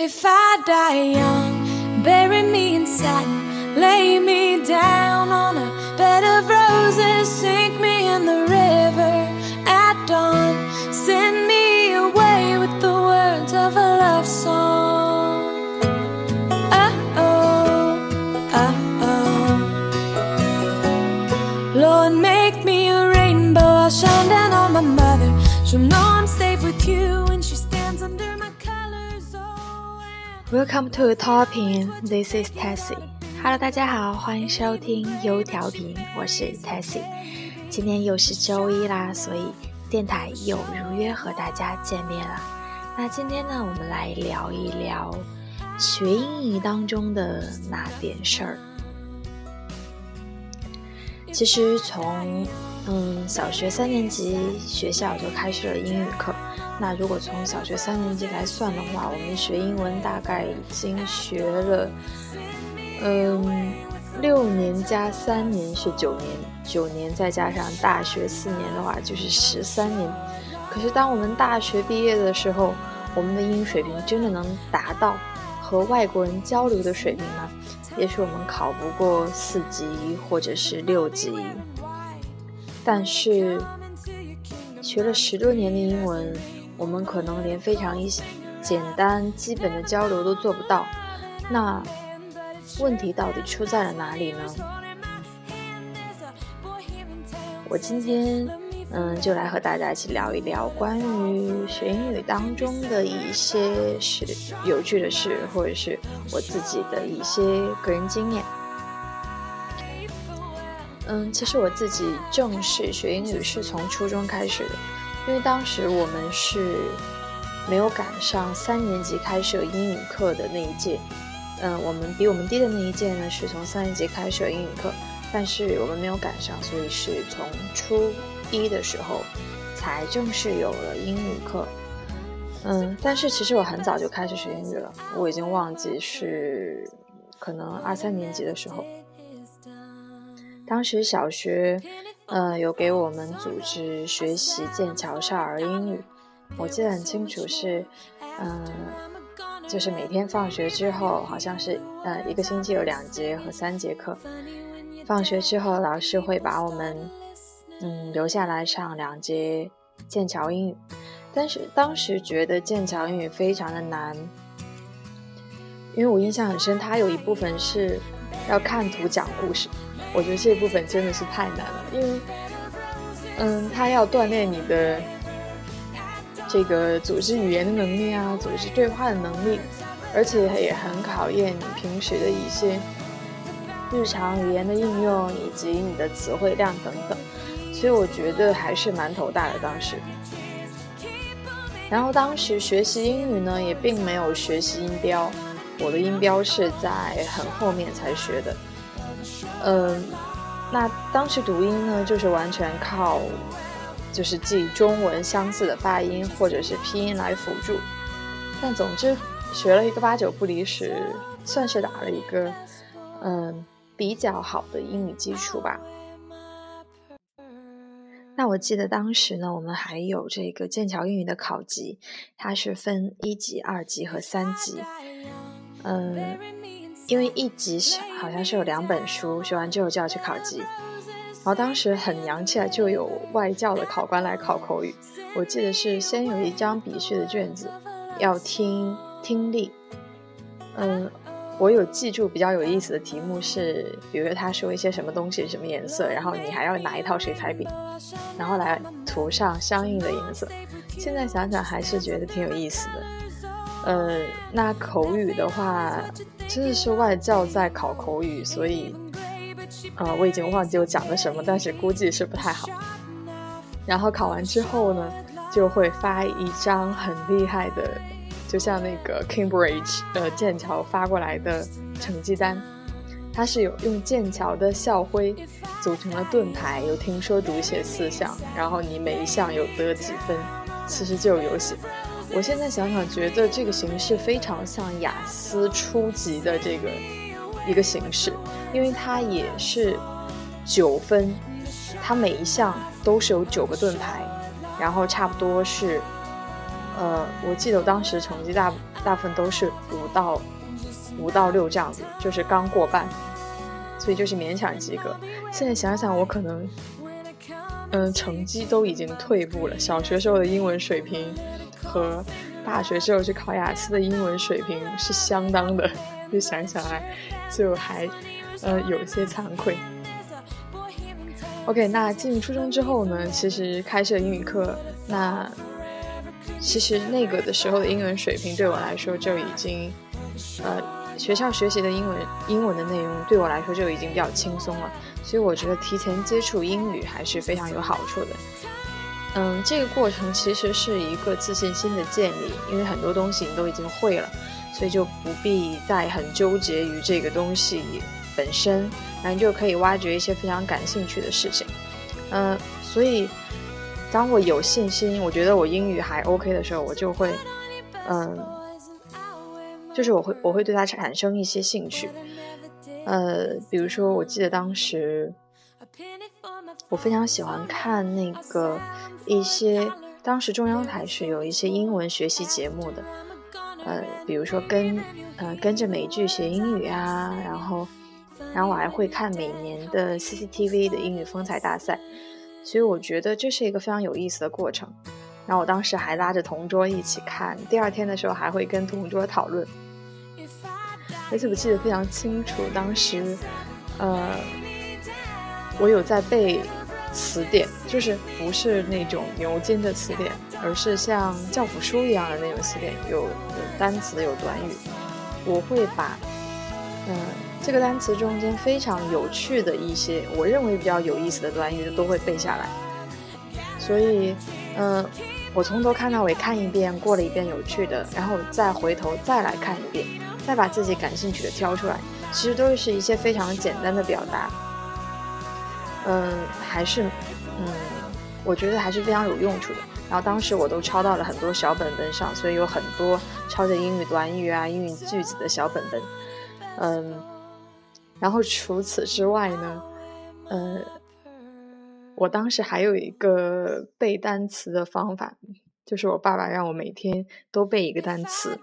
If I die young, bury me in satin, lay me down on a bed of roses, sink me in the river at dawn, send me away with the words of a love song. Oh oh, oh oh. Lord, make me a rainbow, I'll shine down on my mother. She'll know Welcome to Topping. This is Tessie. Hello，大家好，欢迎收听优调频，我是 Tessie。今天又是周一啦，所以电台又如约和大家见面了。那今天呢，我们来聊一聊学英语当中的那点事儿。其实从嗯小学三年级学校就开始了英语课。那如果从小学三年级来算的话，我们学英文大概已经学了，嗯，六年加三年是九年，九年再加上大学四年的话就是十三年。可是当我们大学毕业的时候，我们的英语水平真的能达到和外国人交流的水平吗？也许我们考不过四级或者是六级，但是学了十多年的英文，我们可能连非常一简单基本的交流都做不到。那问题到底出在了哪里呢？我今天嗯，就来和大家一起聊一聊关于学英语当中的一些事、有趣的事，或者是我自己的一些个人经验。嗯，其实我自己正式学英语是从初中开始的，因为当时我们是没有赶上三年级开设英语课的那一届。嗯，我们比我们低的那一届呢，是从三年级开设英语课，但是我们没有赶上，所以是从初一的时候才正式有了英语课。嗯，但是其实我很早就开始学英语了，我已经忘记是可能二三年级的时候。当时小学，呃，有给我们组织学习剑桥少儿英语，我记得很清楚是，嗯、就是每天放学之后，好像是呃一个星期有两节和三节课，放学之后老师会把我们嗯留下来上两节剑桥英语，但是当时觉得剑桥英语非常的难，因为我印象很深，它有一部分是要看图讲故事。我觉得这部分真的是太难了，因为，嗯，他要锻炼你的这个组织语言的能力啊，组织对话的能力，而且也很考验你平时的一些日常语言的应用以及你的词汇量等等，所以我觉得还是蛮头大的当时。然后当时学习英语呢，也并没有学习音标，我的音标是在很后面才学的。嗯，那当时读音呢，就是完全靠，就是记中文相似的发音或者是拼音来辅助。但总之，学了一个八九不离十，算是打了一个嗯比较好的英语基础吧。那我记得当时呢，我们还有这个剑桥英语的考级，它是分一级、二级和三级。嗯。因为一级好像是有两本书，学完之后就要去考级，然后当时很洋气啊，就有外教的考官来考口语。我记得是先有一张笔试的卷子，要听听力。嗯，我有记住比较有意思的题目是，比如说他说一些什么东西什么颜色，然后你还要拿一套水彩笔，然后来涂上相应的颜色。现在想想还是觉得挺有意思的。呃，那口语的话。真的是外教在考口语，所以，呃，我已经忘记我讲的什么，但是估计是不太好。然后考完之后呢，就会发一张很厉害的，就像那个 Cambridge 呃剑桥发过来的成绩单，它是有用剑桥的校徽组成了盾牌，有听说读写四项，然后你每一项有得几分，其实就有写。我现在想想，觉得这个形式非常像雅思初级的这个一个形式，因为它也是九分，它每一项都是有九个盾牌，然后差不多是呃，我记得我当时成绩大大部分都是五到五到六这样子，就是刚过半，所以就是勉强及格。现在想想，我可能嗯成绩都已经退步了。小学时候的英文水平和大学时候去考雅思的英文水平是相当的，就想想来就还呃有些惭愧。OK，那进入初中之后呢，其实开设英语课，那其实那个的时候的英文水平对我来说就已经，呃，学校学习的英文英文的内容对我来说就已经比较轻松了，所以我觉得提前接触英语还是非常有好处的。嗯，这个过程其实是一个自信心的建立，因为很多东西你都已经会了，所以就不必再很纠结于这个东西本身。然后就可以挖掘一些非常感兴趣的事情，嗯，所以当我有信心，我觉得我英语还 OK 的时候，我就会，嗯，就是我会我会对它产生一些兴趣，呃，比如说我记得当时我非常喜欢看那个一些当时中央台是有一些英文学习节目的，呃，比如说跟呃跟着美剧学英语啊，然后。然后我还会看每年的 CCTV 的英语风采大赛，所以我觉得这是一个非常有意思的过程。然后我当时还拉着同桌一起看，第二天的时候还会跟同桌讨论。而且我记得非常清楚，当时，呃，我有在背词典，就是不是那种牛津的词典，而是像教辅书一样的那种词典，有有单词有短语，我会把，嗯。这个单词中间非常有趣的一些，我认为比较有意思的短语都会背下来。所以，嗯，我从头看到尾看一遍，过了一遍有趣的，然后再回头再来看一遍，再把自己感兴趣的挑出来，其实都是一些非常简单的表达。嗯，还是，嗯，我觉得还是非常有用处的。然后当时我都抄到了很多小本本上，所以有很多抄着英语短语啊、英语句子的小本本。嗯。然后除此之外呢，呃，我当时还有一个背单词的方法，就是我爸爸让我每天都背一个单词，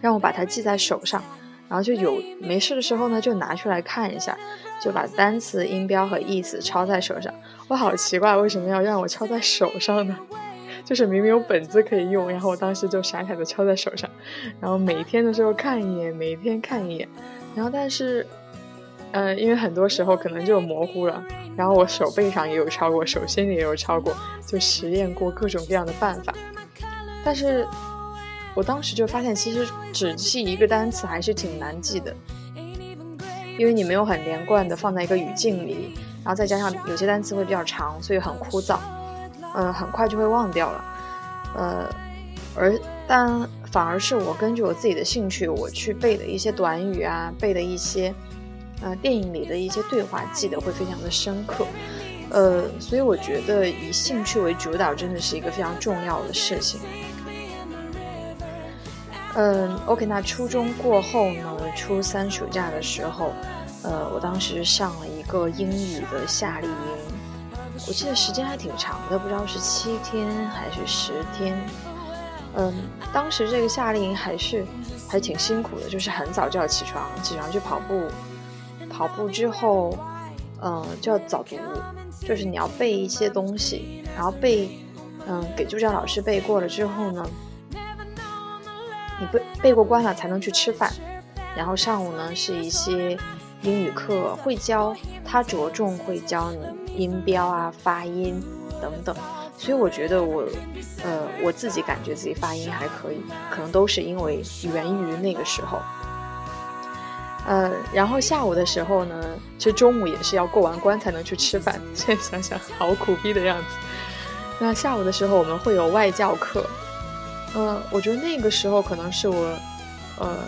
让我把它记在手上，然后就有没事的时候呢，就拿出来看一下，就把单词音标和意思抄在手上。我好奇怪，为什么要让我抄在手上呢？就是明明有本子可以用，然后我当时就傻傻的抄在手上，然后每天的时候看一眼，每天看一眼。然后，但是，呃，因为很多时候可能就模糊了。然后我手背上也有抄过，手心里也有抄过，就实验过各种各样的办法。但是，我当时就发现，其实只记一个单词还是挺难记的，因为你没有很连贯的放在一个语境里，然后再加上有些单词会比较长，所以很枯燥，嗯，很快就会忘掉了，呃，而但。反而是我根据我自己的兴趣，我去背的一些短语啊，背的一些，呃，电影里的一些对话，记得会非常的深刻，呃，所以我觉得以兴趣为主导真的是一个非常重要的事情。嗯，OK，那初中过后呢，初三暑假的时候，呃，我当时上了一个英语的夏令营，我记得时间还挺长的，不知道是七天还是十天。嗯，当时这个夏令营还是还挺辛苦的，就是很早就要起床，起床去跑步，跑步之后，嗯，就要早读，就是你要背一些东西，然后背，嗯，给助教老师背过了之后呢，背过关了才能去吃饭，然后上午呢是一些英语课，会教他着重会教你音标啊、发音等等。所以我觉得我，呃，我自己感觉自己发音还可以，可能都是因为源于那个时候。呃，然后下午的时候呢，其实中午也是要过完关才能去吃饭。现在想想好苦逼的样子。那下午的时候我们会有外教课，呃，我觉得那个时候可能是我，呃，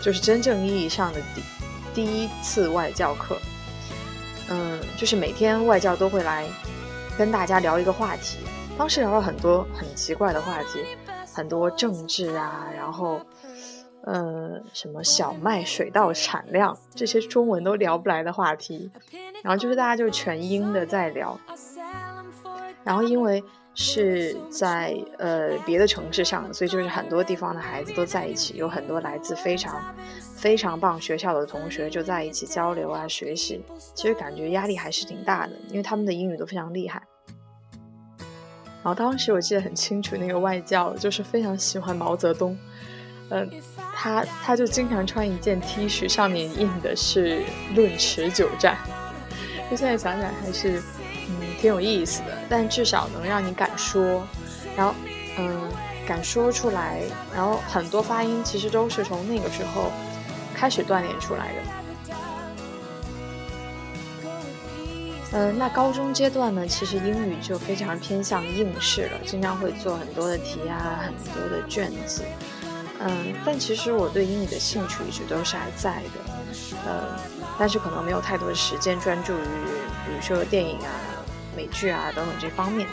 就是真正意义上的第第一次外教课。嗯，就是每天外教都会来。跟大家聊一个话题，当时聊了很多很奇怪的话题，很多政治啊，然后，呃，什么小麦水稻产量这些中文都聊不来的话题，然后就是大家就全英的在聊，然后因为是在呃别的城市上的，所以就是很多地方的孩子都在一起，有很多来自非常非常棒学校的同学就在一起交流啊学习。其实感觉压力还是挺大的，因为他们的英语都非常厉害。然后当时我记得很清楚，那个外教就是非常喜欢毛泽东，嗯，他他就经常穿一件 T 恤，上面印的是“论持久战”。就现在想想还是挺有意思的，但至少能让你敢说，然后嗯敢说出来，然后很多发音其实都是从那个时候开始锻炼出来的。嗯，那高中阶段呢，其实英语就非常偏向应试了，经常会做很多的题啊，很多的卷子。嗯，但其实我对英语的兴趣一直都是还在的，呃，但是可能没有太多的时间专注于，比如说电影啊、美剧啊等等这方面。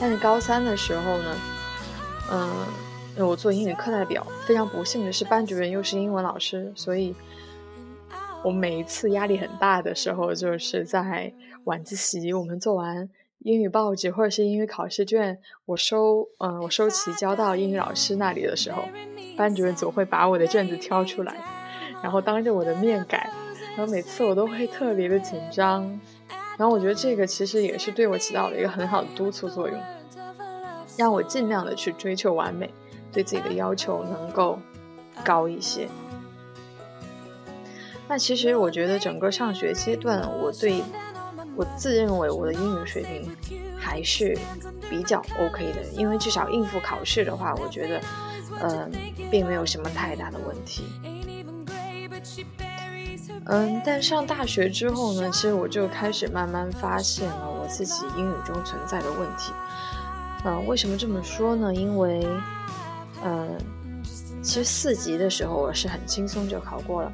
但是高三的时候呢，嗯，我做英语课代表，非常不幸的是班主任又是英文老师，所以。我每一次压力很大的时候，就是在晚自习，我们做完英语报纸或者是英语考试卷，我收，嗯，我收齐交到英语老师那里的时候，班主任总会把我的卷子挑出来，然后当着我的面改，然后每次我都会特别的紧张，然后我觉得这个其实也是对我起到了一个很好的督促作用，让我尽量的去追求完美，对自己的要求能够高一些。那其实我觉得整个上学阶段，我对我自认为我的英语水平还是比较 OK 的，因为至少应付考试的话，我觉得嗯并没有什么太大的问题。嗯，但上大学之后呢，其实我就开始慢慢发现了我自己英语中存在的问题。嗯，为什么这么说呢？因为嗯，其实四级的时候我是很轻松就考过了。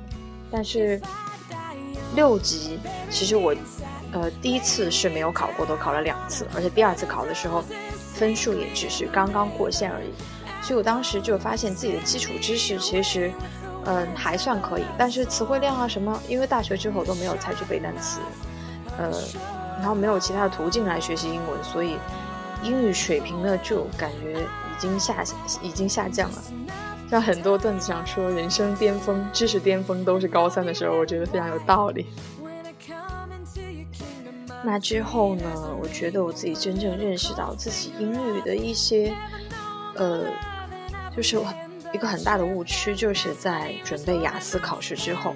但是六级其实我，呃，第一次是没有考过，都考了两次，而且第二次考的时候，分数也只是刚刚过线而已。所以我当时就发现自己的基础知识其实，嗯，还算可以，但是词汇量啊什么，因为大学之后都没有再去背单词，呃，然后没有其他的途径来学习英文，所以英语水平呢就感觉已经下已经下降了。像很多段子上说，人生巅峰、知识巅峰都是高三的时候，我觉得非常有道理。那之后呢？我觉得我自己真正认识到自己英语的一些，呃，就是一个很大的误区，就是在准备雅思考试之后。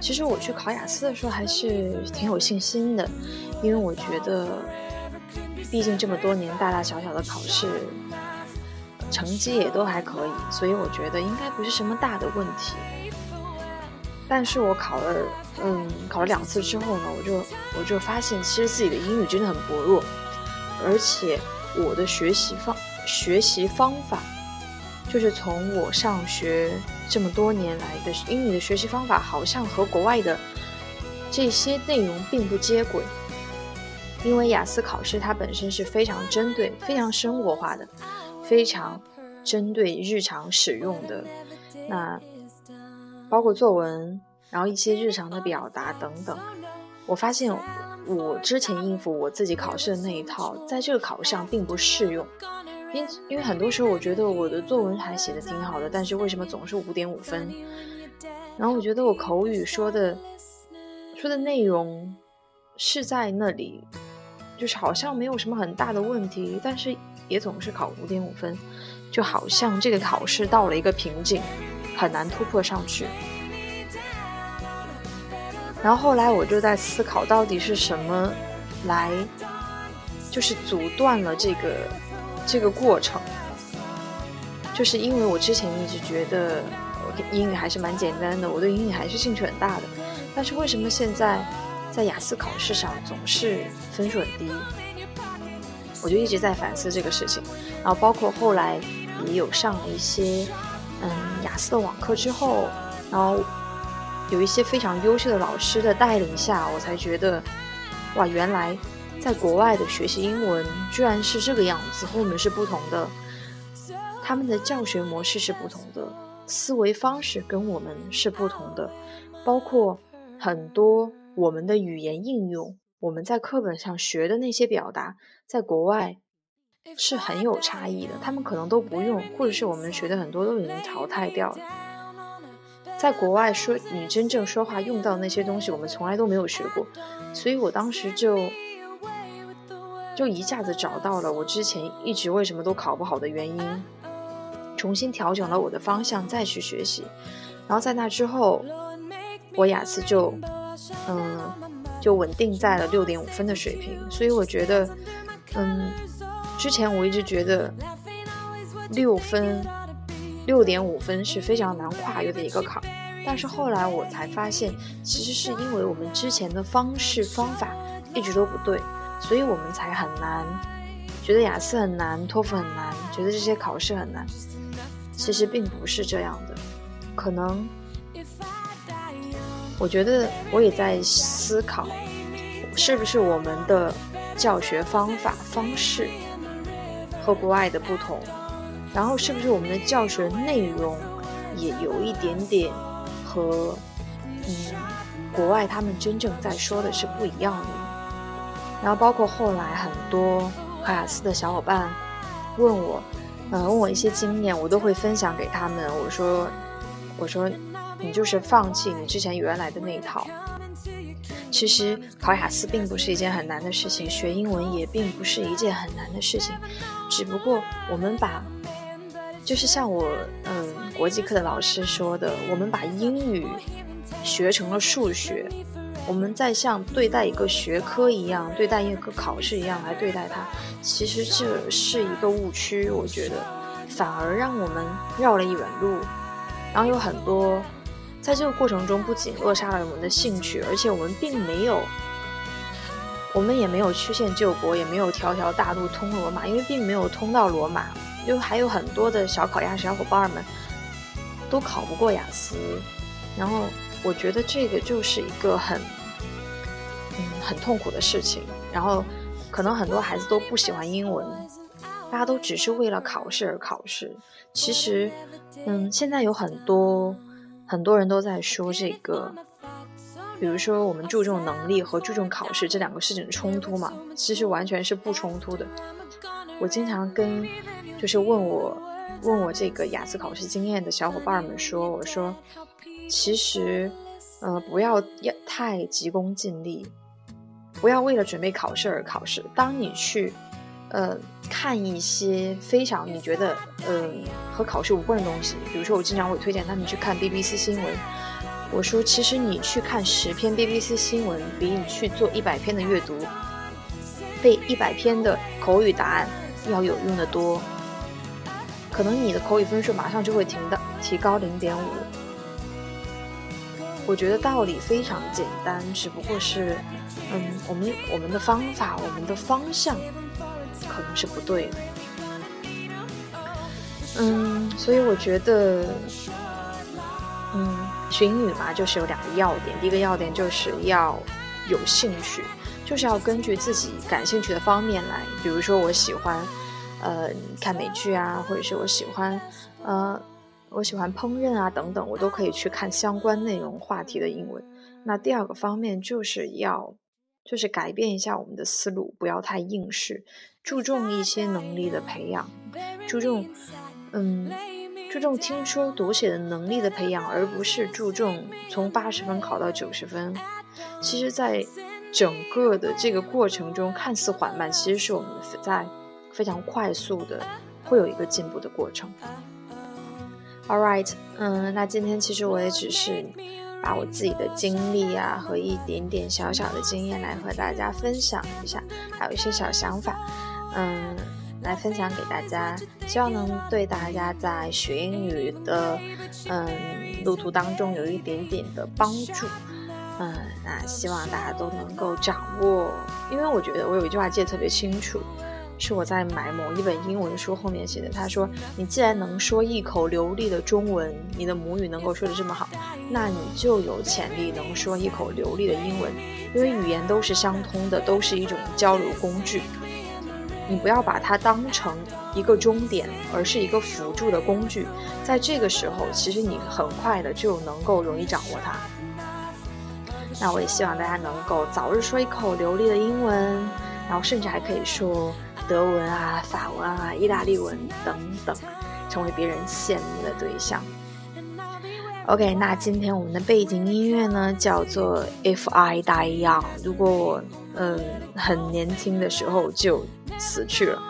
其实我去考雅思的时候还是挺有信心的，因为我觉得，毕竟这么多年大大小小的考试。成绩也都还可以，所以我觉得应该不是什么大的问题。但是我考了，嗯，考了两次之后呢，我就我就发现，其实自己的英语真的很薄弱，而且我的学习方学习方法，就是从我上学这么多年来的英语的学习方法，好像和国外的这些内容并不接轨。因为雅思考试它本身是非常针对、非常生活化的。非常针对日常使用的，那包括作文，然后一些日常的表达等等。我发现我之前应付我自己考试的那一套，在这个考试上并不适用。因因为很多时候我觉得我的作文还写的挺好的，但是为什么总是五点五分？然后我觉得我口语说的说的内容是在那里，就是好像没有什么很大的问题，但是。也总是考五点五分，就好像这个考试到了一个瓶颈，很难突破上去。然后后来我就在思考，到底是什么来，就是阻断了这个这个过程。就是因为我之前一直觉得我英语还是蛮简单的，我对英语还是兴趣很大的，但是为什么现在在雅思考试上总是分数很低？我就一直在反思这个事情，然后包括后来也有上了一些嗯雅思的网课之后，然后有一些非常优秀的老师的带领下，我才觉得哇，原来在国外的学习英文居然是这个样子，和我们是不同的，他们的教学模式是不同的，思维方式跟我们是不同的，包括很多我们的语言应用。我们在课本上学的那些表达，在国外是很有差异的。他们可能都不用，或者是我们学的很多都已经淘汰掉了。在国外说你真正说话用到那些东西，我们从来都没有学过，所以我当时就就一下子找到了我之前一直为什么都考不好的原因，重新调整了我的方向，再去学习。然后在那之后，我雅思就嗯就稳定在了六点五分的水平。所以我觉得，嗯，之前我一直觉得六分。六点五分是非常难跨越的一个坎，但是后来我才发现，其实是因为我们之前的方式方法一直都不对，所以我们才很难，觉得雅思很难，托福很难，觉得这些考试很难。其实并不是这样的，可能，我觉得我也在思考，是不是我们的教学方法方式和国外的不同。然后是不是我们的教学内容也有一点点和嗯国外他们真正在说的是不一样的？然后包括后来很多考雅思的小伙伴问我，嗯问我一些经验，我都会分享给他们。我说我说你就是放弃你之前原来的那一套。其实考雅思并不是一件很难的事情，学英文也并不是一件很难的事情，只不过我们把。就是像我，嗯，国际课的老师说的，我们把英语学成了数学，我们在像对待一个学科一样，对待一个考试一样来对待它，其实这是一个误区。我觉得，反而让我们绕了一远路，然后有很多，在这个过程中不仅扼杀了我们的兴趣，而且我们并没有，我们也没有曲线救国，也没有条条大路通罗马，因为并没有通到罗马。就还有很多的小考雅思小伙伴们都考不过雅思，然后我觉得这个就是一个很嗯很痛苦的事情。然后可能很多孩子都不喜欢英文，大家都只是为了考试而考试。其实，嗯，现在有很多很多人都在说这个，比如说我们注重能力和注重考试这两个事情冲突嘛？其实完全是不冲突的。我经常跟。就是问我，问我这个雅思考试经验的小伙伴们说，我说，其实，呃，不要要太急功近利，不要为了准备考试而考试。当你去，呃，看一些非常你觉得，呃，和考试无关的东西，比如说我经常会推荐他们去看 BBC 新闻。我说，其实你去看十篇 BBC 新闻，比你去做一百篇的阅读，背一百篇的口语答案要有用的多。可能你的口语分数马上就会提到提高零点五。我觉得道理非常简单，只不过是，嗯，我们我们的方法，我们的方向可能是不对的。嗯，所以我觉得，嗯，学英语嘛，就是有两个要点。第一个要点就是要有兴趣，就是要根据自己感兴趣的方面来。比如说，我喜欢。呃，看美剧啊，或者是我喜欢，呃，我喜欢烹饪啊，等等，我都可以去看相关内容话题的英文。那第二个方面就是要，就是改变一下我们的思路，不要太应试，注重一些能力的培养，注重，嗯，注重听说读写的能力的培养，而不是注重从八十分考到九十分。其实，在整个的这个过程中，看似缓慢，其实是我们在。非常快速的，会有一个进步的过程。All right，嗯，那今天其实我也只是把我自己的经历啊和一点点小小的经验来和大家分享一下，还有一些小想法，嗯，来分享给大家，希望能对大家在学英语的嗯路途当中有一点点的帮助。嗯，那希望大家都能够掌握，因为我觉得我有一句话记得特别清楚。是我在买某一本英文书后面写的。他说：“你既然能说一口流利的中文，你的母语能够说的这么好，那你就有潜力能说一口流利的英文。因为语言都是相通的，都是一种交流工具。你不要把它当成一个终点，而是一个辅助的工具。在这个时候，其实你很快的就能够容易掌握它。那我也希望大家能够早日说一口流利的英文，然后甚至还可以说德文啊、法文啊、意大利文等等，成为别人羡慕的对象。OK，那今天我们的背景音乐呢叫做《If I Die Young》。如果我嗯很年轻的时候就死去了，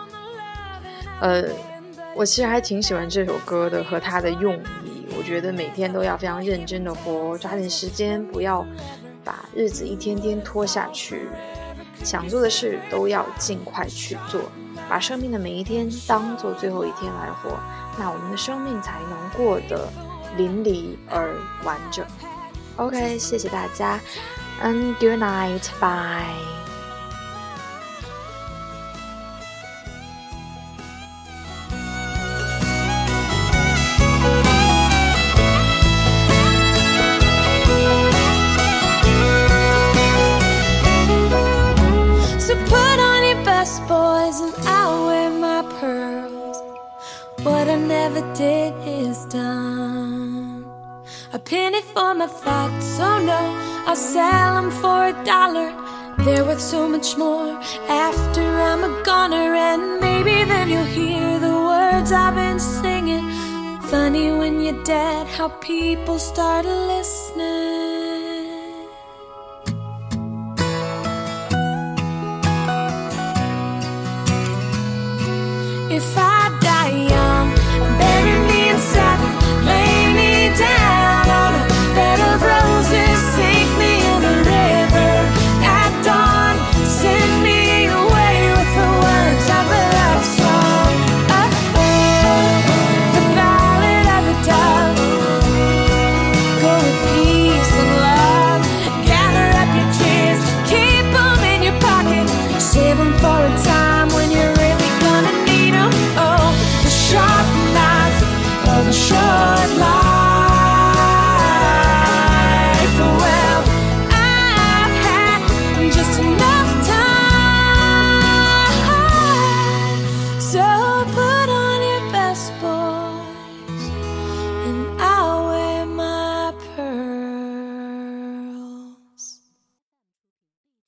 呃，我其实还挺喜欢这首歌的和它的用意。我觉得每天都要非常认真的活，抓紧时间，不要。把日子一天天拖下去，想做的事都要尽快去做，把生命的每一天当做最后一天来活，那我们的生命才能过得淋漓而完整。OK，谢谢大家，and good night，bye。Never did is done. A penny for my thoughts, oh no, I'll sell them for a dollar. They're worth so much more after I'm a goner, and maybe then you'll hear the words I've been singing. Funny when you're dead, how people start listening.